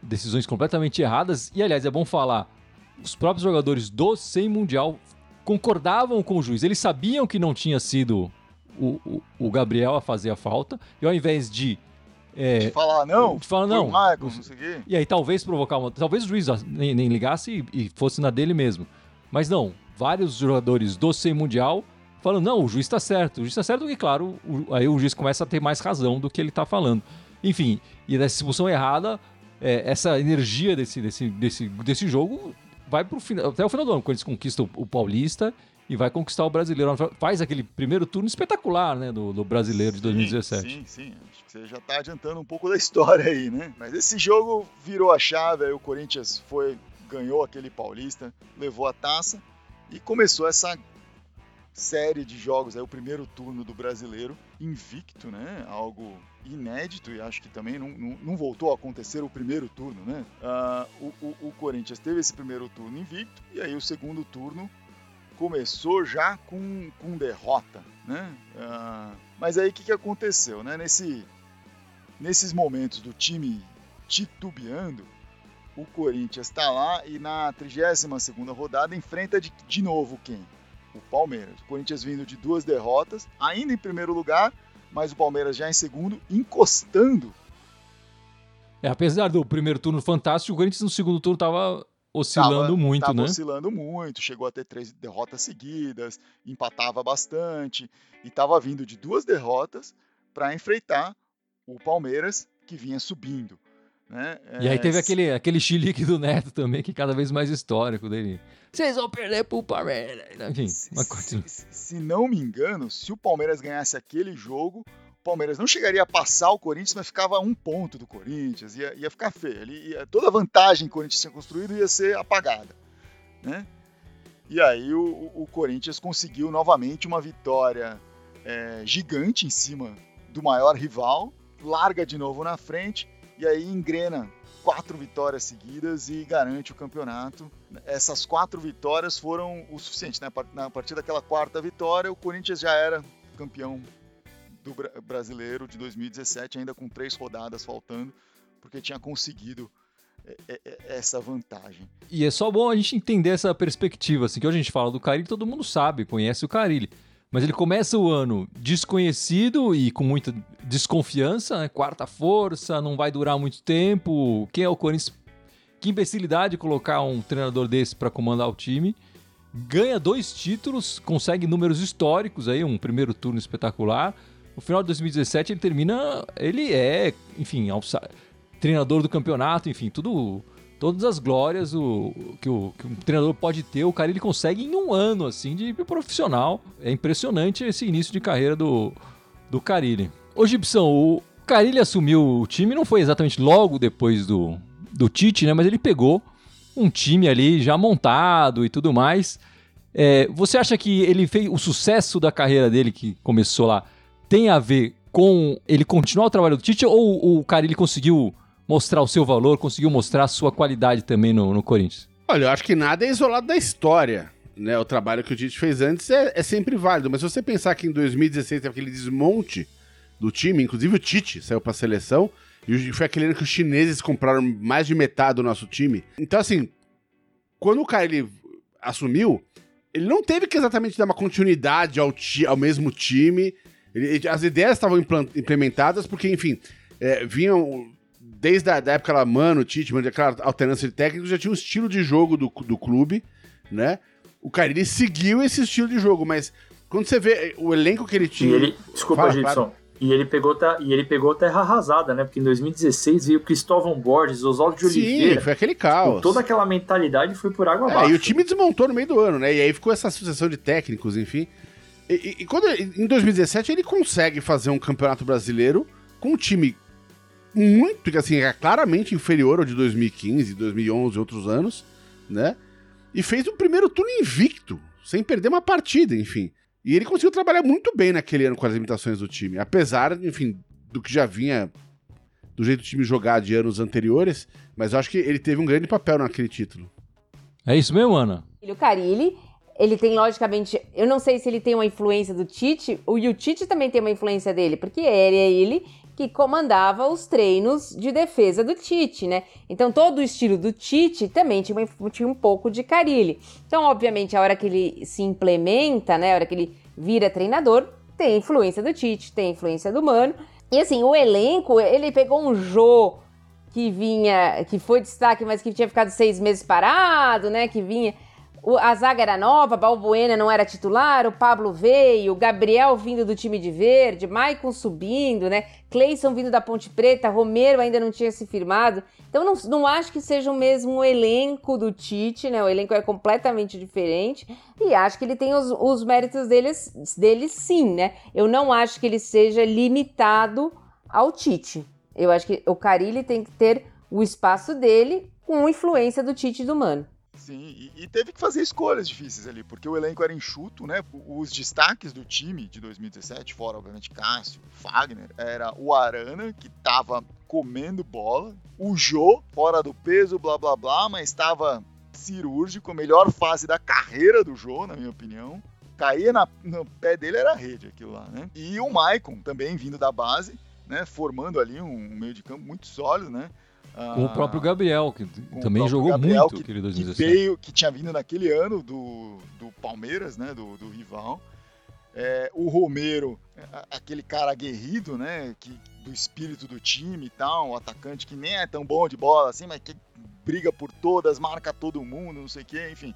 decisões completamente erradas. E aliás, é bom falar, os próprios jogadores do sem mundial concordavam com o juiz. Eles sabiam que não tinha sido o, o, o Gabriel a fazer a falta. E ao invés de é, de falar não, de falar não, Michael, não e aí talvez provocar uma, talvez o juiz nem, nem ligasse e, e, fosse na dele mesmo, mas não, vários jogadores do sem mundial falando, não, o juiz está certo. O juiz está certo porque, claro, o, aí o juiz começa a ter mais razão do que ele está falando. Enfim, e nessa expulsão errada, é, essa energia desse, desse, desse, desse jogo vai pro final, até o final do ano, quando eles conquistam o, o Paulista e vai conquistar o brasileiro. Faz aquele primeiro turno espetacular, né, do, do brasileiro sim, de 2017. Sim, sim. Acho que você já está adiantando um pouco da história aí, né? Mas esse jogo virou a chave, aí o Corinthians foi, ganhou aquele Paulista, levou a taça e começou essa série de jogos, é o primeiro turno do brasileiro invicto, né? Algo inédito e acho que também não, não, não voltou a acontecer o primeiro turno, né? Uh, o, o, o, Corinthians teve esse primeiro turno invicto e aí o segundo turno começou já com, com derrota, né? Uh, mas aí o que, que aconteceu, né? Nesse, nesses momentos do time titubeando, o Corinthians está lá e na 32 rodada enfrenta de, de novo quem? O Palmeiras. O Corinthians vindo de duas derrotas, ainda em primeiro lugar, mas o Palmeiras já em segundo, encostando. É, apesar do primeiro turno fantástico, o Corinthians no segundo turno estava oscilando tava, muito, tava né? oscilando muito, chegou a ter três derrotas seguidas, empatava bastante e estava vindo de duas derrotas para enfrentar o Palmeiras que vinha subindo. Né? E aí teve é, aquele, aquele chilique do Neto também, que é cada vez mais histórico dele. Vocês vão perder pro Palmeiras. Enfim, se, se, se não me engano, se o Palmeiras ganhasse aquele jogo, o Palmeiras não chegaria a passar o Corinthians, mas ficava um ponto do Corinthians, ia, ia ficar feio. Ele, ia, toda a vantagem que o Corinthians tinha construído ia ser apagada. Né? E aí o, o Corinthians conseguiu novamente uma vitória é, gigante em cima do maior rival, larga de novo na frente e aí engrena quatro vitórias seguidas e garante o campeonato. Essas quatro vitórias foram o suficiente. Né? Na partir daquela quarta vitória, o Corinthians já era campeão do brasileiro de 2017, ainda com três rodadas faltando, porque tinha conseguido é, é, é, essa vantagem. E é só bom a gente entender essa perspectiva, assim, que hoje a gente fala do Carilli, todo mundo sabe, conhece o Carilli. Mas ele começa o ano desconhecido e com muita desconfiança, né? quarta força, não vai durar muito tempo. Quem é o Corinthians? Que imbecilidade colocar um treinador desse para comandar o time. Ganha dois títulos, consegue números históricos aí, um primeiro turno espetacular. No final de 2017 ele termina, ele é, enfim, treinador do campeonato, enfim, tudo todas as glórias o, que, o, que um treinador pode ter, o cara ele consegue em um ano assim de profissional. É impressionante esse início de carreira do, do Carilli. Ô Gibson, o Carilli assumiu o time, não foi exatamente logo depois do, do Tite, né? Mas ele pegou um time ali já montado e tudo mais. É, você acha que ele fez o sucesso da carreira dele, que começou lá, tem a ver com ele continuar o trabalho do Tite ou o Carilli conseguiu mostrar o seu valor, conseguiu mostrar a sua qualidade também no, no Corinthians? Olha, eu acho que nada é isolado da história. Né? O trabalho que o Tite fez antes é, é sempre válido, mas se você pensar que em 2016 teve aquele desmonte do time, inclusive o Tite saiu para a seleção, e foi aquele ano que os chineses compraram mais de metade do nosso time. Então, assim, quando o ele assumiu, ele não teve que exatamente dar uma continuidade ao, ao mesmo time. Ele, as ideias estavam implementadas porque, enfim, é, vinham desde a da época lá, Mano, Tite, mano, aquela alternância de técnicos, já tinha um estilo de jogo do, do clube, né? O Carilli seguiu esse estilo de jogo, mas quando você vê o elenco que ele tinha. E ele, desculpa, Fala, Gibson. Claro. E ele pegou e ele pegou terra arrasada, né? Porque em 2016 veio Cristóvão Borges, Oswaldo de Oliveira. Sim, foi aquele caos. toda aquela mentalidade foi por água abaixo. É, e o time desmontou no meio do ano, né? E aí ficou essa sucessão de técnicos, enfim. E, e, e quando em 2017 ele consegue fazer um campeonato brasileiro com um time muito, assim, é claramente inferior ao de 2015, 2011 e outros anos, né? E fez um primeiro turno invicto, sem perder uma partida, enfim. E ele conseguiu trabalhar muito bem naquele ano com as limitações do time, apesar, enfim, do que já vinha do jeito do time jogar de anos anteriores, mas eu acho que ele teve um grande papel naquele título. É isso mesmo, Ana? O Carilli, ele tem logicamente, eu não sei se ele tem uma influência do Tite, o, e o Tite também tem uma influência dele, porque ele é ele que comandava os treinos de defesa do Tite, né? Então todo o estilo do Tite também tinha, tinha um pouco de Carilli. Então, obviamente, a hora que ele se implementa, né? A hora que ele vira treinador, tem influência do Tite, tem influência do Mano. E assim, o elenco, ele pegou um Jô que vinha, que foi destaque, mas que tinha ficado seis meses parado, né? Que vinha o, a zaga era nova, Balbuena não era titular, o Pablo veio, o Gabriel vindo do time de verde, Maicon subindo, né? Cleison vindo da Ponte Preta, Romero ainda não tinha se firmado. Então não, não acho que seja o mesmo elenco do Tite, né? O elenco é completamente diferente e acho que ele tem os, os méritos deles, dele sim, né? Eu não acho que ele seja limitado ao Tite. Eu acho que o Carilli tem que ter o espaço dele com influência do Tite e do Mano. Sim, e, e, teve que fazer escolhas difíceis ali, porque o elenco era enxuto, né? Os destaques do time de 2017, fora obviamente Cássio, Fagner, era o Arana, que tava comendo bola, o Jô, fora do peso, blá blá blá, mas estava cirúrgico, a melhor fase da carreira do Jô, na minha opinião. Caía na, no pé dele era rede aquilo lá, né? E o Maicon, também vindo da base, né? Formando ali um meio de campo muito sólido, né? Com o próprio Gabriel, que também jogou Gabriel, muito que, aquele 2017. Que, veio, que tinha vindo naquele ano do, do Palmeiras, né? Do, do rival. É, o Romero, aquele cara aguerrido, né? Que, do espírito do time e tal, um atacante que nem é tão bom de bola assim, mas que briga por todas, marca todo mundo, não sei o que, enfim.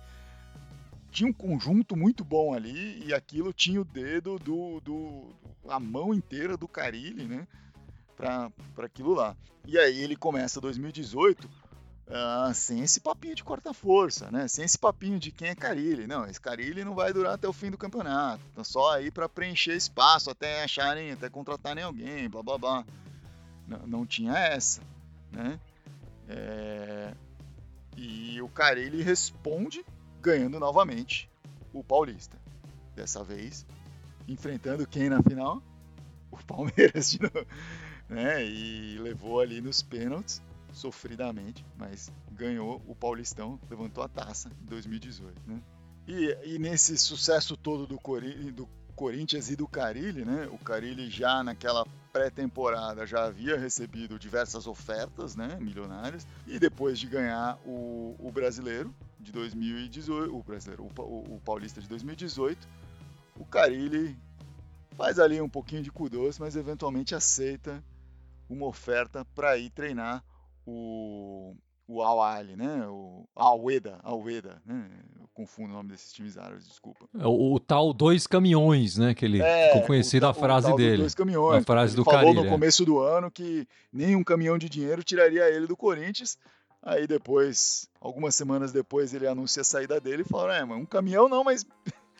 Tinha um conjunto muito bom ali e aquilo tinha o dedo do, do a mão inteira do Carilli, né? Para aquilo lá. E aí ele começa 2018 uh, ah, sem esse papinho de corta-força, né? Sem esse papinho de quem é Carilli. Não, esse Carilli não vai durar até o fim do campeonato. Tá só aí para preencher espaço até acharem, até contratarem alguém, blá blá blá. Não, não tinha essa, né? É... E o Carilli responde ganhando novamente o Paulista. Dessa vez, enfrentando quem na final? O Palmeiras de novo né? E levou ali nos pênaltis, sofridamente, mas ganhou o Paulistão, levantou a taça em 2018, né? E, e nesse sucesso todo do, Cori do Corinthians e do Carilli, né? O Carilli já naquela pré-temporada já havia recebido diversas ofertas, né, milionárias, e depois de ganhar o, o brasileiro de 2018, o brasileiro, o, o, paulista de 2018, o Carilli faz ali um pouquinho de cuidados, mas eventualmente aceita uma oferta para ir treinar o, o Al Ali, né? O Al-Weda, Al-Weda, né? Eu confundo o nome desses times árabes, desculpa. É o, o tal dois caminhões, né? Que ele é, ficou conhecido a frase dele. Dois caminhões. A frase do falou no começo do ano que nenhum caminhão de dinheiro tiraria ele do Corinthians. Aí depois, algumas semanas depois, ele anuncia a saída dele e fala: é, um caminhão não, mas.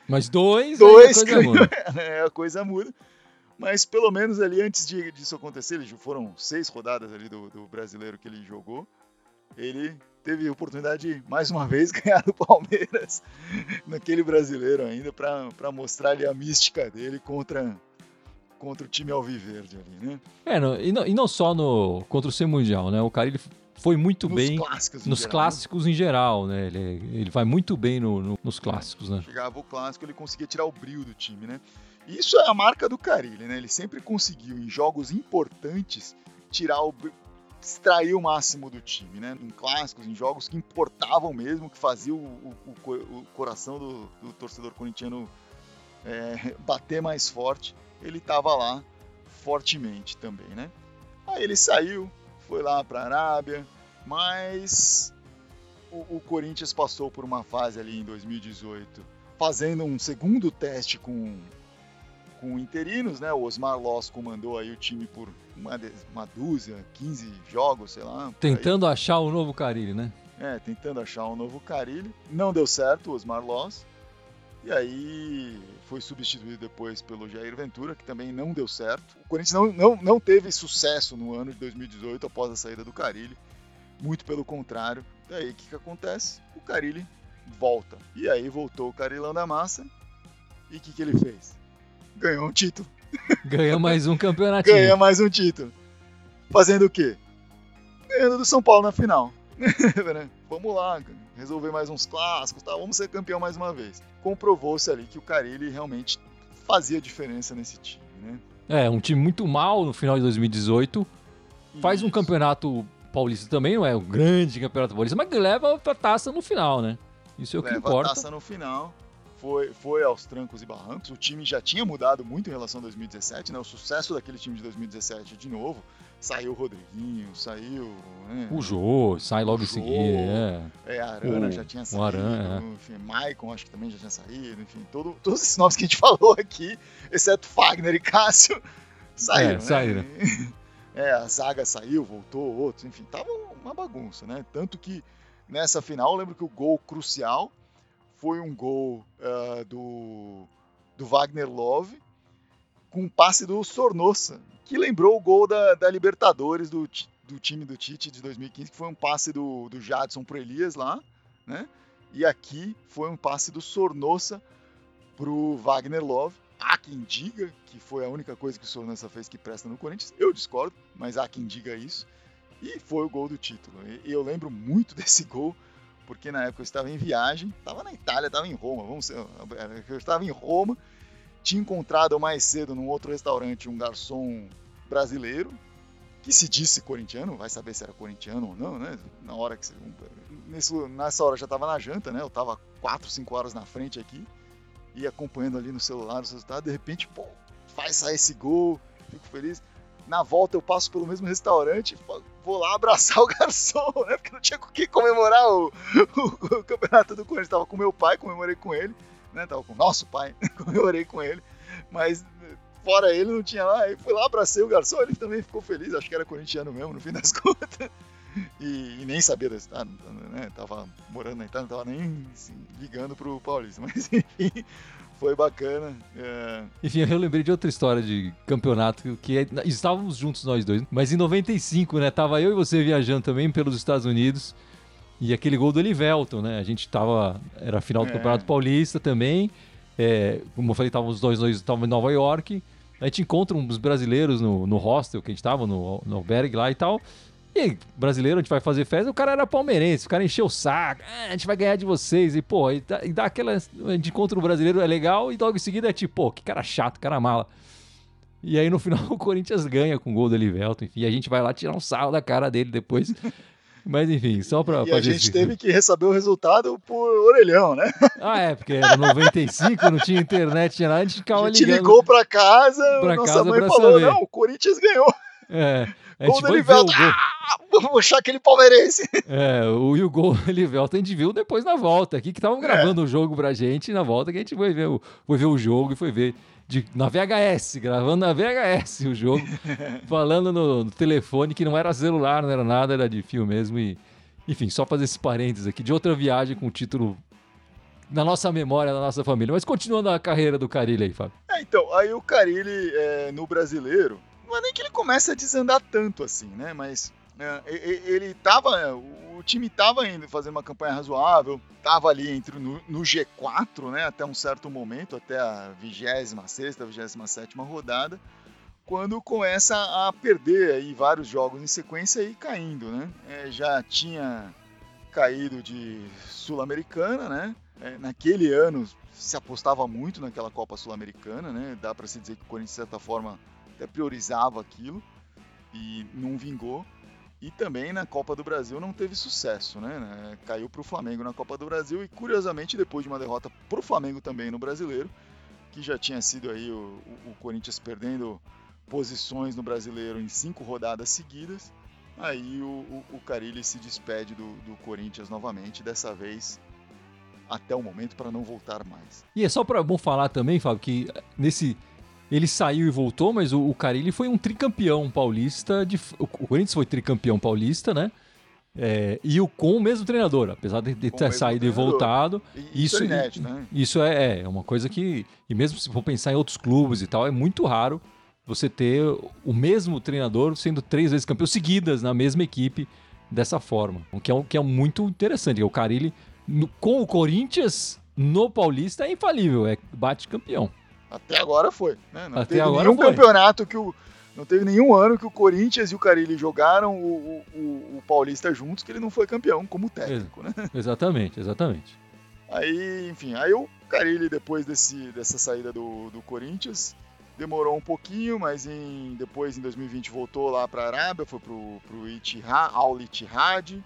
Mas dois, dois a coisa muda. *laughs* é, a coisa muda. Mas pelo menos ali antes de, disso acontecer, ele, foram seis rodadas ali do, do brasileiro que ele jogou. Ele teve a oportunidade de mais uma vez *laughs* ganhar do Palmeiras *laughs* naquele brasileiro ainda para mostrar ali a mística dele contra contra o time alviverde ali, né? É, no, e, não, e, não, só no contra o C Mundial, né? O cara ele foi muito nos bem clássicos nos geral, clássicos né? em geral, né? Ele, ele vai muito bem no, no, nos clássicos, né? Chegava o clássico, ele conseguia tirar o brilho do time, né? Isso é a marca do Carilli, né? Ele sempre conseguiu, em jogos importantes, tirar o extrair o máximo do time, né? Em clássicos, em jogos que importavam mesmo, que faziam o, o, o coração do, do, torcedor corintiano é, bater mais forte, ele estava lá fortemente também, né? Aí ele saiu, foi lá para a Arábia, mas o, o Corinthians passou por uma fase ali em 2018, fazendo um segundo teste com com interinos, né? O Osmar Loss comandou aí o time por uma, uma dúzia, 15 jogos, sei lá. Tentando achar o novo Carilli, né? É, tentando achar um novo Carilli. Não deu certo o Osmar Loss. E aí foi substituído depois pelo Jair Ventura, que também não deu certo. O Corinthians não, não, não teve sucesso no ano de 2018 após a saída do Carilli. Muito pelo contrário. E aí o que, que acontece? O Carilli volta. E aí voltou o Carilão da Massa. E o que, que ele fez? Ganhou um título. Ganhou mais um campeonato. Ganha mais um título. Fazendo o quê? Ganhando do São Paulo na final. *laughs* vamos lá, resolver mais uns clássicos, tá? vamos ser campeão mais uma vez. Comprovou-se ali que o Carilli realmente fazia diferença nesse time, né? É, um time muito mal no final de 2018. Isso. Faz um campeonato paulista também, não é um grande campeonato paulista, mas leva a taça no final, né? Isso é o que leva importa. a taça no final foi, foi aos trancos e barrancos. O time já tinha mudado muito em relação a 2017, né? O sucesso daquele time de 2017, de novo, saiu o Rodriguinho, saiu. Né? O Jô, sai logo em seguida. É. é, a Arana o, já tinha saído. Aran, é. Enfim, Maicon acho que também já tinha saído. Enfim, todo, todos esses nomes que a gente *laughs* falou aqui, exceto Fagner e Cássio, saíram. É, né? saíram. *laughs* É, a zaga saiu, voltou, outros, enfim, tava uma bagunça, né? Tanto que nessa final, eu lembro que o gol crucial foi um gol uh, do, do Wagner Love com um passe do Sornosa, que lembrou o gol da, da Libertadores do, do time do Tite de 2015, que foi um passe do, do Jadson pro Elias lá, né? E aqui foi um passe do Sornosa pro Wagner Love. Há quem diga que foi a única coisa que o Sornosa fez que presta no Corinthians. Eu discordo, mas há quem diga isso. E foi o gol do título. E eu lembro muito *laughs* desse gol porque na época eu estava em viagem, estava na Itália, estava em Roma, vamos ser, eu estava em Roma, tinha encontrado mais cedo num outro restaurante um garçom brasileiro, que se disse corintiano, vai saber se era corintiano ou não, né? Na hora que nesse, nessa hora já estava na janta, né? Eu estava 4, 5 horas na frente aqui e acompanhando ali no celular os resultados, de repente, pô, faz sair esse gol, fico feliz. Na volta eu passo pelo mesmo restaurante, vou lá abraçar o garçom, né? Porque não tinha com que comemorar o, o, o campeonato do Corinthians. Tava com meu pai, comemorei com ele, né? Tava com nosso pai, *laughs* comemorei com ele. Mas fora ele não tinha lá. E fui lá, abracei o garçom, ele também ficou feliz, acho que era corintiano mesmo, no fim das *laughs* contas. E, e nem sabia desse, ah, né? Tava morando na Itália, não tava nem assim, ligando pro Paulista. *laughs* Mas enfim, foi bacana. É... Enfim, eu lembrei de outra história de campeonato que é, estávamos juntos nós dois, mas em 95, né? Tava eu e você viajando também pelos Estados Unidos e aquele gol do Elivelton, né? A gente tava. Era final do é. Campeonato Paulista também. É, como eu falei, estavam os dois, em Nova York. A gente encontra uns brasileiros no, no hostel que a gente tava, no, no albergue lá e tal. E brasileiro, a gente vai fazer festa, o cara era palmeirense, o cara encheu o saco, ah, a gente vai ganhar de vocês, e pô, e dá, e dá aquela. A gente encontra o brasileiro, é legal, e logo em seguida é tipo, pô, que cara chato, cara mala. E aí no *laughs* final o Corinthians ganha com o gol do Elivelto, enfim, e a gente vai lá tirar um sarro da cara dele depois. *laughs* Mas enfim, só pra. E a gente teve que receber o resultado por orelhão, né? *laughs* Ah, é, porque era 95, não tinha internet, tinha nada, a gente ficava A gente ligando ligou pra casa, pra nossa casa mãe falou: saber. não, o Corinthians ganhou. É. A gente gol do Elivelto. Ah, vou puxar aquele palmeirense. *laughs* É, o, e o gol do Elivelto a gente viu depois na volta aqui, que estavam gravando é. o jogo pra gente, na volta que a gente foi ver o, foi ver o jogo e foi ver de, na VHS, gravando na VHS o jogo, *laughs* falando no, no, telefone que não era celular, não era nada, era de fio mesmo. E, enfim, só fazer esses parênteses aqui de outra viagem com o título na nossa memória, na nossa família. Mas continuando a carreira do Carilli aí, Fábio. É, então, aí o Carilli é, no brasileiro, não é nem que ele comece a desandar tanto assim, né? Mas é, ele tava. O time tava indo fazer uma campanha razoável, tava ali entre no, no G4, né? Até um certo momento, até a 26 sexta, 27 rodada, quando começa a perder aí vários jogos em sequência e caindo, né? É, já tinha caído de Sul-Americana, né? É, naquele ano se apostava muito naquela Copa Sul-Americana, né? Dá para se dizer que o Corinthians de certa forma até priorizava aquilo e não vingou. E também na Copa do Brasil não teve sucesso, né? Caiu para o Flamengo na Copa do Brasil e curiosamente depois de uma derrota para o Flamengo também no Brasileiro, que já tinha sido aí o, o, Corinthians perdendo posições no Brasileiro em cinco rodadas seguidas, aí o, o, Carilli se despede do, do Corinthians novamente, dessa vez até o momento para não voltar mais. E é só para bom falar também, Fábio, que nesse ele saiu e voltou, mas o, o Carilli foi um tricampeão paulista. De, o, o Corinthians foi tricampeão paulista, né? É, e o com o mesmo treinador, apesar de, de ter saído e voltado. E, isso, isso, é, né? isso é, é, uma coisa que. E mesmo se for pensar em outros clubes e tal, é muito raro você ter o mesmo treinador sendo três vezes campeão seguidas na mesma equipe dessa forma. O que é, que é muito interessante. O Carilli, no, com o Corinthians, no Paulista, é infalível, é bate campeão. Até agora foi. Né? Não Até teve agora nenhum foi. campeonato que o. Não teve nenhum ano que o Corinthians e o Carilli jogaram o, o, o Paulista juntos que ele não foi campeão como técnico, né? Exatamente, exatamente. Aí, enfim, aí o Carilli, depois desse, dessa saída do, do Corinthians, demorou um pouquinho, mas em, depois em 2020 voltou lá para a Arábia, foi pro, pro Itihad, Al Ittihad,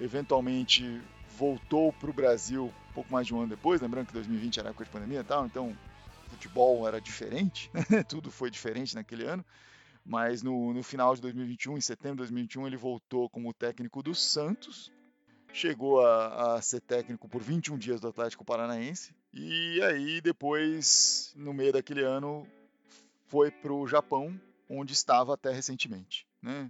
eventualmente voltou para o Brasil um pouco mais de um ano depois, lembrando que 2020 era época de pandemia e tal, então futebol era diferente, *laughs* tudo foi diferente naquele ano. Mas no, no final de 2021, em setembro de 2021, ele voltou como técnico do Santos, chegou a, a, ser técnico por 21 dias do Atlético Paranaense e aí depois, no meio daquele ano, foi para o Japão, onde estava até recentemente, né?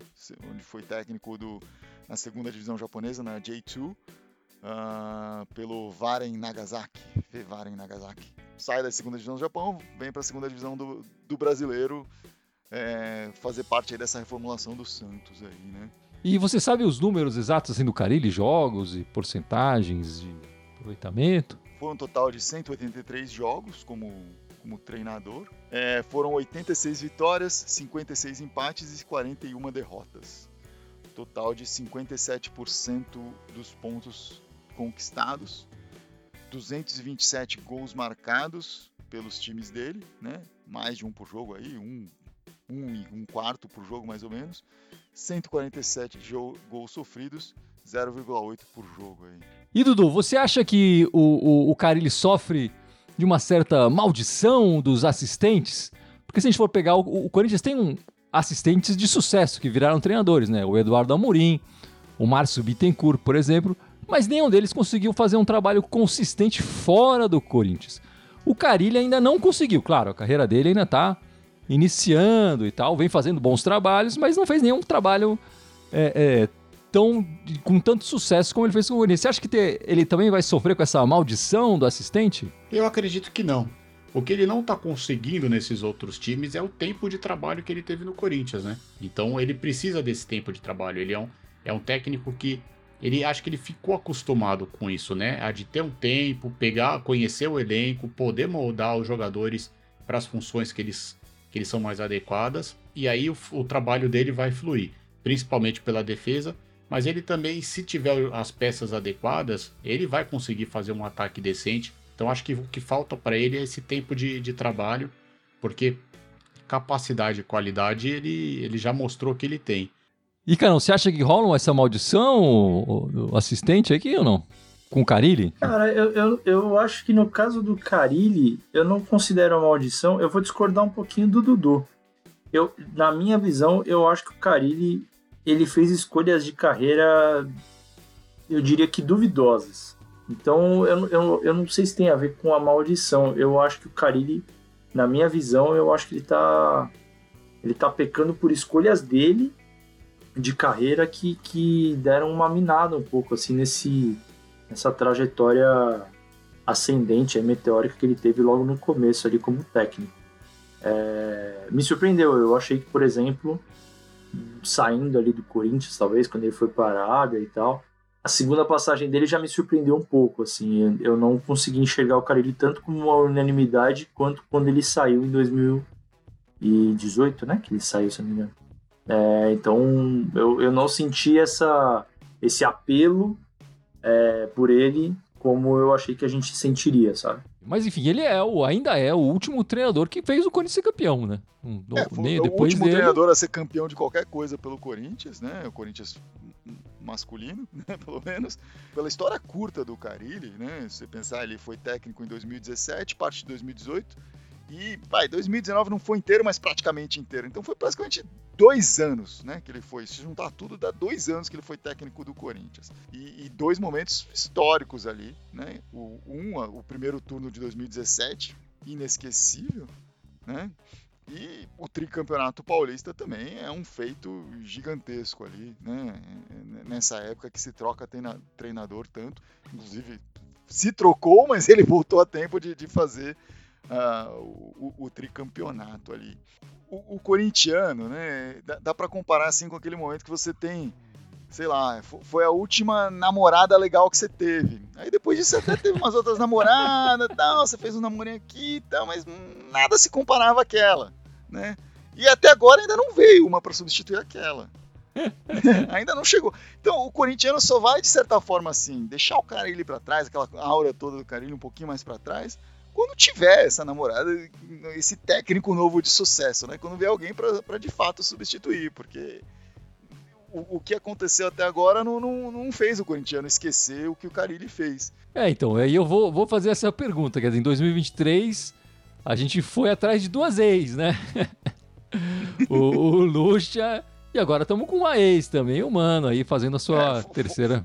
onde foi técnico do, na segunda divisão japonesa, na J2, uh, ah, pelo Varen Nagasaki, Varen Nagasaki sai da segunda divisão do Japão, vem para a segunda divisão do, do brasileiro é, fazer parte dessa reformulação do Santos aí, né? E você sabe os números exatos assim, do Carilli, jogos e porcentagens de aproveitamento? Foi um total de 183 jogos como, como treinador. É, foram 86 vitórias, 56 empates e 41 derrotas. Total de 57% dos pontos conquistados 227 gols marcados pelos times dele, né? Mais de um por jogo aí, um um um quarto por jogo mais ou menos, 147 gols sofridos, 0,8 por jogo aí. E Dudu, você acha que o, o, o Carilli sofre de uma certa maldição dos assistentes? Porque se a gente for pegar, o, o Corinthians tem um assistentes de sucesso que viraram treinadores, né? O Eduardo Amorim, o Márcio Bittencourt, por exemplo, mas nenhum deles conseguiu fazer um trabalho consistente fora do Corinthians. O Carilli ainda não conseguiu, claro, a carreira dele ainda está iniciando e tal, vem fazendo bons trabalhos, mas não fez nenhum trabalho é, é, tão com tanto sucesso como ele fez com o Corinthians. Você acha que ter, ele também vai sofrer com essa maldição do assistente? Eu acredito que não. O que ele não está conseguindo nesses outros times é o tempo de trabalho que ele teve no Corinthians, né? Então ele precisa desse tempo de trabalho. Ele é um, é um técnico que ele acho que ele ficou acostumado com isso, né? A de ter um tempo, pegar, conhecer o elenco, poder moldar os jogadores para as funções que eles, que eles são mais adequadas, e aí o, o trabalho dele vai fluir, principalmente pela defesa, mas ele também, se tiver as peças adequadas, ele vai conseguir fazer um ataque decente. Então acho que o que falta para ele é esse tempo de, de trabalho, porque capacidade e qualidade ele, ele já mostrou que ele tem. E, Carão, você acha que rola essa maldição, o assistente aqui ou não? Com o Carilli? Cara, eu, eu, eu acho que no caso do Carilli, eu não considero uma maldição. Eu vou discordar um pouquinho do Dudu. Eu, na minha visão, eu acho que o Carilli ele fez escolhas de carreira, eu diria que duvidosas. Então, eu, eu, eu não sei se tem a ver com a maldição. Eu acho que o Carilli, na minha visão, eu acho que ele tá, ele tá pecando por escolhas dele de carreira que, que deram uma minada um pouco assim nesse nessa trajetória ascendente, meteórica que ele teve logo no começo ali como técnico. É, me surpreendeu, eu achei que, por exemplo, saindo ali do Corinthians, talvez, quando ele foi para a Arábia e tal, a segunda passagem dele já me surpreendeu um pouco, assim, eu não consegui enxergar o Carilli tanto como uma unanimidade quanto quando ele saiu em 2018, né, que ele saiu, se não me engano. É, então eu, eu não senti essa, esse apelo é, por ele como eu achei que a gente sentiria, sabe? Mas enfim, ele é o, ainda é o último treinador que fez o Corinthians ser campeão, né? Um, é, foi o último dele... treinador a ser campeão de qualquer coisa pelo Corinthians, né? O Corinthians masculino, *laughs* né? pelo menos. Pela história curta do Carilli, né? Se você pensar, ele foi técnico em 2017, parte de 2018 e, vai, 2019 não foi inteiro, mas praticamente inteiro. Então foi praticamente dois anos, né, que ele foi. Se juntar tudo, dá dois anos que ele foi técnico do Corinthians. E, e dois momentos históricos ali, né? O, um, o primeiro turno de 2017, inesquecível, né? E o tricampeonato paulista também é um feito gigantesco ali, né? Nessa época que se troca treinador tanto. Inclusive, se trocou, mas ele voltou a tempo de, de fazer uh, o, o, tricampeonato ali. O, o corintiano, né, dá, dá para comparar assim com aquele momento que você tem, sei lá, foi a última namorada legal que você teve. Aí depois disso você até teve umas outras namoradas, *laughs* tal, você fez um namorinho aqui tal, mas nada se comparava àquela, né? E até agora ainda não veio uma para substituir aquela. *laughs* ainda não chegou. Então o corintiano só vai de certa forma assim, deixar o Carilli para trás, aquela aura toda do Carilli um pouquinho mais para trás, quando tiver essa namorada, esse técnico novo de sucesso, né? Quando vier alguém para de fato substituir, porque o, o, que aconteceu até agora não, não, não, fez o corintiano esquecer o que o Carilli fez. É, então, aí eu vou, vou fazer essa pergunta, quer dizer, em 2023 a gente foi atrás de duas ex, né? *laughs* o, o Lucha e agora estamos com uma ex também, o Mano aí fazendo a sua é, terceira.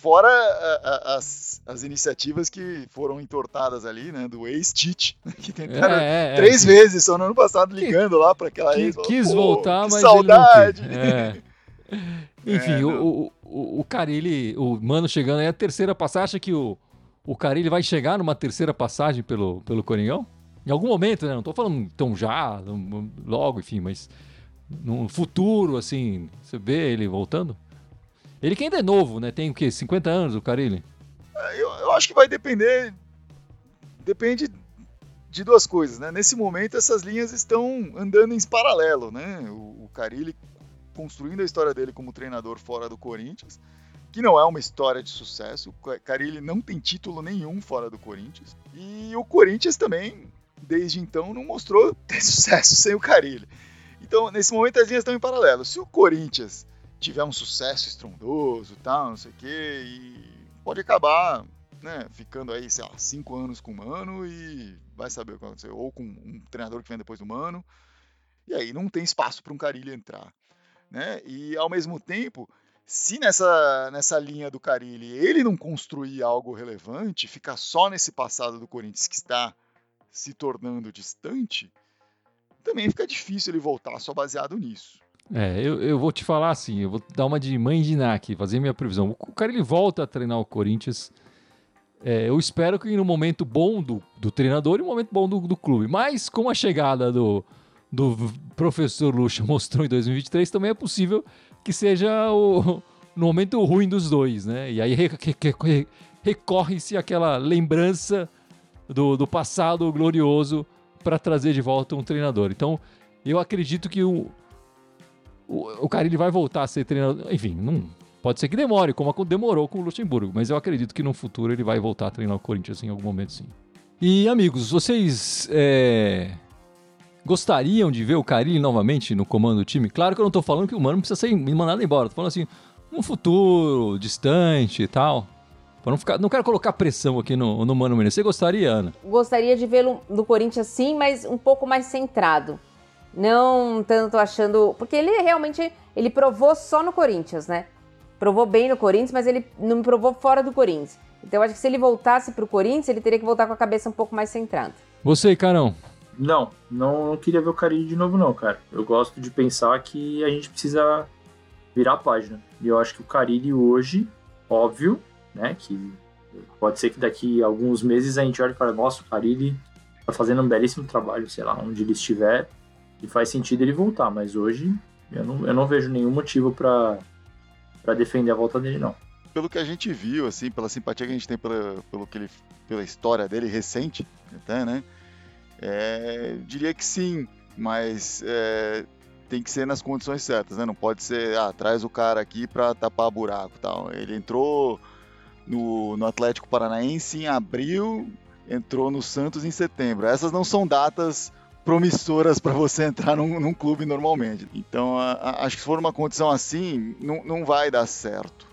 Fora a, a, as, as iniciativas que foram entortadas ali, né? Do ex-Tite, *laughs* que tentaram é, é, é três vezes só no ano passado ligando que, lá para aquela que, ex. Quis voltar, que mas. Saudade! É. *laughs* Enfim, o, o, o Carilli, o Mano chegando aí, a terceira passagem, acha que o, o Carilli vai chegar numa terceira passagem pelo, pelo Coringão? Em algum momento, né? Não tô falando tão já, logo, enfim, mas no futuro, assim, você vê ele voltando? Ele que ainda é novo, né? Tem o quê? 50 anos o Carilli? É, eu, eu acho que vai depender. Depende de duas coisas, né? Nesse momento, essas linhas estão andando em paralelo, né? O, o Carilli construindo a história dele como treinador fora do Corinthians, que não é uma história de sucesso. O Carilli não tem título nenhum fora do Corinthians. E o Corinthians também, desde então, não mostrou *laughs* ter sucesso sem o Carilli. Então, nesse momento, as linhas estão em paralelo. Se o Corinthians tiver um sucesso estrondoso, tal, não sei o quê, e pode acabar né, ficando aí, sei lá, cinco anos com o Mano e vai saber o que vai acontecer. Ou com um treinador que vem depois do Mano. E aí não tem espaço para um Carilli entrar. Né? E ao mesmo tempo, se nessa, nessa linha do Carilli ele não construir algo relevante, ficar só nesse passado do Corinthians que está se tornando distante, também fica difícil ele voltar só baseado nisso. É, eu, eu vou te falar assim, eu vou dar uma de mãe de Ná aqui, fazer minha previsão. O cara ele volta a treinar o Corinthians. É, eu espero que no momento bom do, do treinador e no momento bom do, do clube. Mas com a chegada do, do professor Lucha *laughs* mostrou em 2023, também é possível que seja o, no momento ruim dos dois, né? E aí recorre-se àquela lembrança do, do passado glorioso para trazer de volta um treinador. Então, eu acredito que o, o, o vai voltar a ser treinador. Enfim, não, pode ser que demore, como demorou com o Luxemburgo, mas eu acredito que no futuro ele vai voltar a treinar o Corinthians em algum momento sim. E amigos, vocês é, gostariam de ver o Carilli novamente no comando do time? Claro que eu não tô falando que o Mano precisa ser mandado embora, tô falando assim, um futuro distante e tal. Não, ficar, não quero colocar pressão aqui no, no Mano Menezes. Você gostaria, Ana? Gostaria de vê-lo no Corinthians sim, mas um pouco mais centrado. Não tanto achando. Porque ele realmente. Ele provou só no Corinthians, né? Provou bem no Corinthians, mas ele não provou fora do Corinthians. Então eu acho que se ele voltasse pro Corinthians, ele teria que voltar com a cabeça um pouco mais centrada. Você, Carão? Não, não, não queria ver o Carilli de novo, não, cara. Eu gosto de pensar que a gente precisa virar a página. E eu acho que o Carilli hoje, óbvio, né? Que pode ser que daqui a alguns meses a gente olhe e fale, nossa, o Carilli tá fazendo um belíssimo trabalho, sei lá, onde ele estiver e faz sentido ele voltar, mas hoje eu não, eu não vejo nenhum motivo para defender a volta dele, não. Pelo que a gente viu, assim, pela simpatia que a gente tem pela, pelo que ele, pela história dele recente, até, né? É, diria que sim, mas é, tem que ser nas condições certas, né? Não pode ser, ah, traz o cara aqui para tapar buraco tal. Ele entrou no, no Atlético Paranaense em abril, entrou no Santos em setembro. Essas não são datas promissoras para você entrar num, num, clube normalmente. Então, a, a, acho que se for uma condição assim, não, vai dar certo,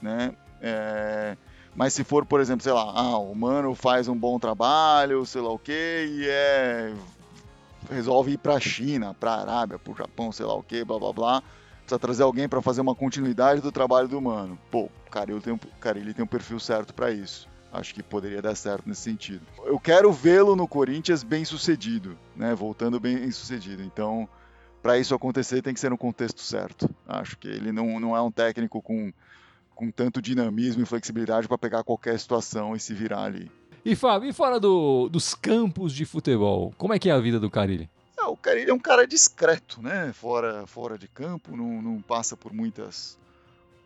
né? É, mas se for, por exemplo, sei lá, ah, o mano faz um bom trabalho, sei lá o que, e é resolve ir para a China, para a Arábia, para o Japão, sei lá o que, blá blá blá, precisa trazer alguém para fazer uma continuidade do trabalho do mano. Pô, cara, eu tenho, cara, ele tem um perfil certo para isso acho que poderia dar certo nesse sentido. Eu quero vê-lo no Corinthians bem sucedido, né? Voltando bem sucedido. Então, para isso acontecer, tem que ser no contexto certo. Acho que ele não, não é um técnico com, com tanto dinamismo e flexibilidade para pegar qualquer situação e se virar ali. E Fábio, e fora do, dos campos de futebol, como é que é a vida do Carilli? É, o Carilli é um cara discreto, né? Fora, fora de campo, não, não passa por muitas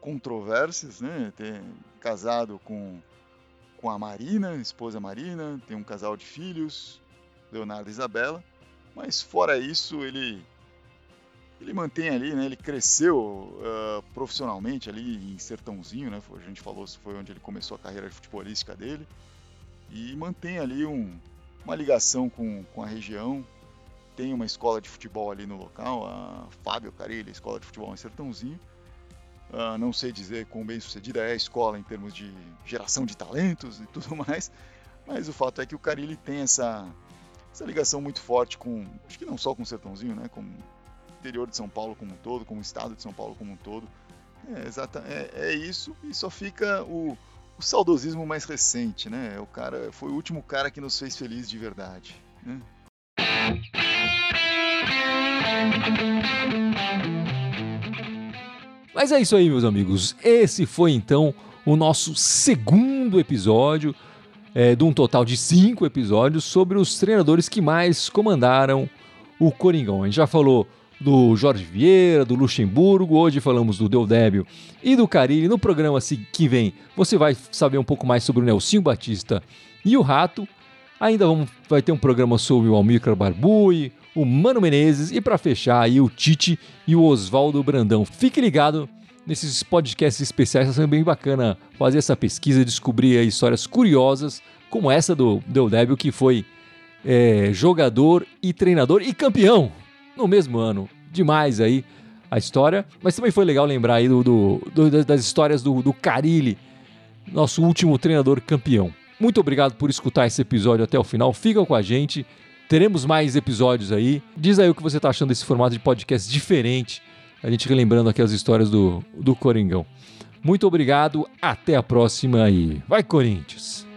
controvérsias, né? Tem casado com com a Marina, esposa Marina, tem um casal de filhos, Leonardo e Isabela. Mas fora isso, ele ele mantém ali, né? Ele cresceu uh, profissionalmente ali em Sertãozinho, né? A gente falou foi onde ele começou a carreira futebolística dele e mantém ali um, uma ligação com, com a região. Tem uma escola de futebol ali no local, a Fábio Carilli, escola de futebol em Sertãozinho. Uh, não sei dizer quão bem sucedida é a escola em termos de geração de talentos e tudo mais, mas o fato é que o Carilli tem essa, essa ligação muito forte com, acho que não só com o Sertãozinho, né, com o interior de São Paulo como um todo, com o estado de São Paulo como um todo. É, exata, é, é isso, e só fica o, o saudosismo mais recente, né? O cara foi o último cara que nos fez feliz de verdade. Né? Mas é isso aí, meus amigos. Esse foi então o nosso segundo episódio é, de um total de cinco episódios sobre os treinadores que mais comandaram o Coringão. A gente já falou do Jorge Vieira, do Luxemburgo, hoje falamos do Deodébio e do Carilli. No programa que vem você vai saber um pouco mais sobre o Nelsinho Batista e o Rato. Ainda vamos, vai ter um programa sobre o Almir Barbui, o Mano Menezes e para fechar aí o Tite e o Oswaldo Brandão. Fique ligado nesses podcasts especiais, está sendo bem bacana fazer essa pesquisa, descobrir histórias curiosas como essa do Deodébio que foi é, jogador e treinador e campeão no mesmo ano demais aí a história, mas também foi legal lembrar aí do, do, do das histórias do, do Carilli, nosso último treinador campeão. Muito obrigado por escutar esse episódio até o final. Fica com a gente. Teremos mais episódios aí. Diz aí o que você está achando desse formato de podcast diferente. A gente relembrando aqui as histórias do, do Coringão. Muito obrigado, até a próxima e vai Corinthians!